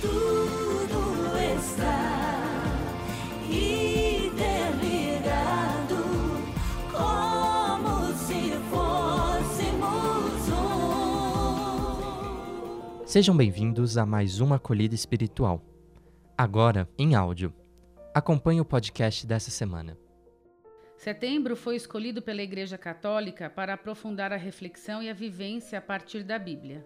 tudo está interligado, como se fôssemos um. Sejam bem-vindos a mais uma acolhida espiritual. Agora, em áudio. Acompanhe o podcast dessa semana. Setembro foi escolhido pela Igreja Católica para aprofundar a reflexão e a vivência a partir da Bíblia.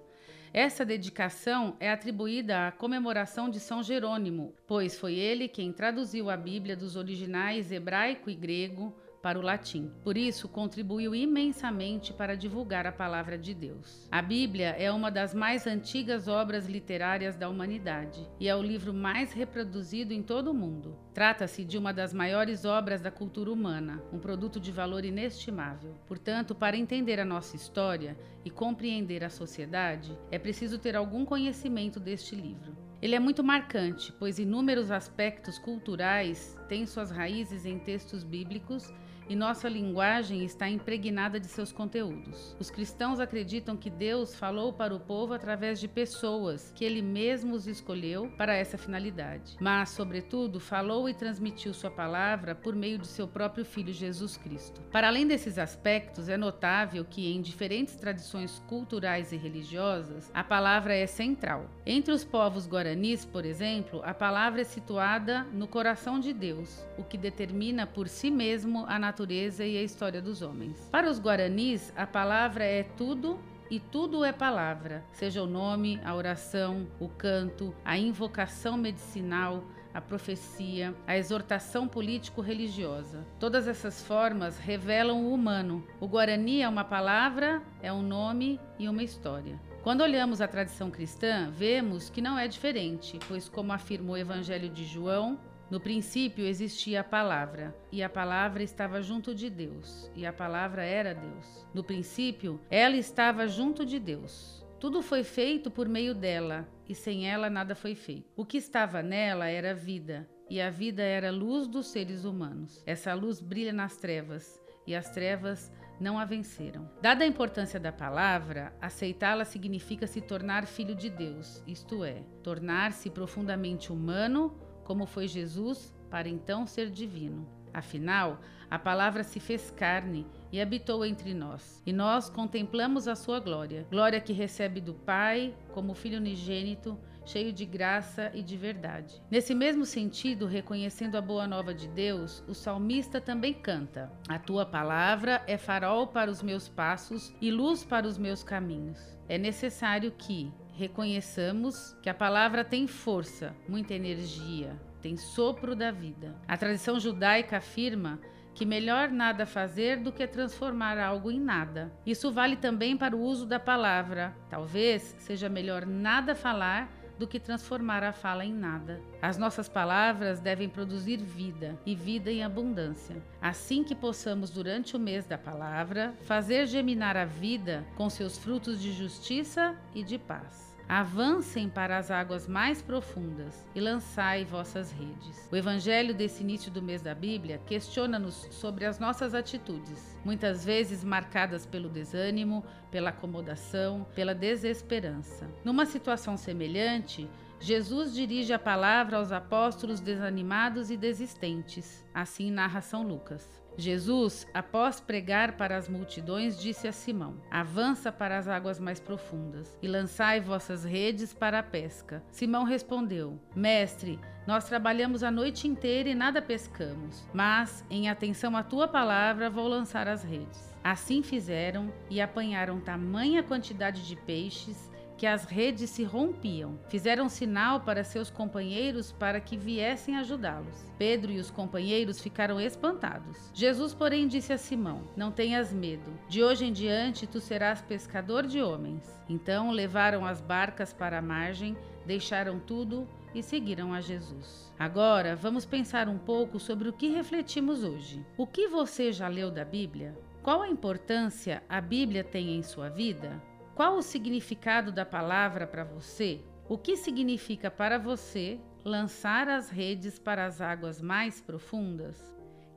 Essa dedicação é atribuída à comemoração de São Jerônimo, pois foi ele quem traduziu a Bíblia dos originais hebraico e grego para o latim. Por isso, contribuiu imensamente para divulgar a palavra de Deus. A Bíblia é uma das mais antigas obras literárias da humanidade e é o livro mais reproduzido em todo o mundo. Trata-se de uma das maiores obras da cultura humana, um produto de valor inestimável. Portanto, para entender a nossa história e compreender a sociedade, é preciso ter algum conhecimento deste livro. Ele é muito marcante, pois inúmeros aspectos culturais têm suas raízes em textos bíblicos e nossa linguagem está impregnada de seus conteúdos. Os cristãos acreditam que Deus falou para o povo através de pessoas que ele mesmo os escolheu para essa finalidade, mas, sobretudo, falou e transmitiu sua palavra por meio de seu próprio Filho Jesus Cristo. Para além desses aspectos, é notável que, em diferentes tradições culturais e religiosas, a palavra é central. Entre os povos guaranis, por exemplo, a palavra é situada no coração de Deus, o que determina por si mesmo a natureza e a história dos homens. Para os guaranis, a palavra é tudo e tudo é palavra, seja o nome, a oração, o canto, a invocação medicinal, a profecia, a exortação político-religiosa. Todas essas formas revelam o humano. O Guarani é uma palavra, é um nome e uma história. Quando olhamos a tradição cristã, vemos que não é diferente, pois, como afirma o Evangelho de João, no princípio existia a palavra, e a palavra estava junto de Deus, e a palavra era Deus. No princípio, ela estava junto de Deus. Tudo foi feito por meio dela, e sem ela nada foi feito. O que estava nela era vida, e a vida era a luz dos seres humanos. Essa luz brilha nas trevas, e as trevas não a venceram. Dada a importância da palavra, aceitá-la significa se tornar filho de Deus, isto é, tornar-se profundamente humano como foi Jesus, para então ser divino. Afinal, a palavra se fez carne e habitou entre nós, e nós contemplamos a sua glória, glória que recebe do Pai como Filho unigênito, cheio de graça e de verdade. Nesse mesmo sentido, reconhecendo a boa nova de Deus, o salmista também canta: A tua palavra é farol para os meus passos e luz para os meus caminhos. É necessário que, reconheçamos que a palavra tem força, muita energia, tem sopro da vida. A tradição judaica afirma que melhor nada fazer do que transformar algo em nada. Isso vale também para o uso da palavra. Talvez seja melhor nada falar do que transformar a fala em nada. As nossas palavras devem produzir vida e vida em abundância. Assim que possamos, durante o mês da palavra, fazer geminar a vida com seus frutos de justiça e de paz. Avancem para as águas mais profundas e lançai vossas redes. O evangelho desse início do mês da Bíblia questiona-nos sobre as nossas atitudes, muitas vezes marcadas pelo desânimo, pela acomodação, pela desesperança. Numa situação semelhante, Jesus dirige a palavra aos apóstolos desanimados e desistentes. Assim narra São Lucas. Jesus, após pregar para as multidões, disse a Simão: Avança para as águas mais profundas e lançai vossas redes para a pesca. Simão respondeu: Mestre, nós trabalhamos a noite inteira e nada pescamos, mas, em atenção à tua palavra, vou lançar as redes. Assim fizeram e apanharam tamanha quantidade de peixes que as redes se rompiam. Fizeram sinal para seus companheiros para que viessem ajudá-los. Pedro e os companheiros ficaram espantados. Jesus, porém, disse a Simão: Não tenhas medo. De hoje em diante tu serás pescador de homens. Então levaram as barcas para a margem, deixaram tudo e seguiram a Jesus. Agora vamos pensar um pouco sobre o que refletimos hoje. O que você já leu da Bíblia? Qual a importância a Bíblia tem em sua vida? Qual o significado da palavra para você? O que significa para você lançar as redes para as águas mais profundas?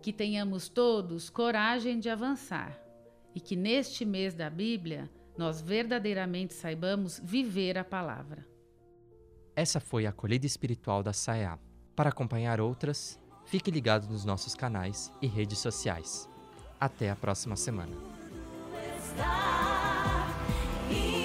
Que tenhamos todos coragem de avançar e que neste mês da Bíblia nós verdadeiramente saibamos viver a palavra. Essa foi a acolhida espiritual da SAEA. Para acompanhar outras, fique ligado nos nossos canais e redes sociais. Até a próxima semana. Yeah.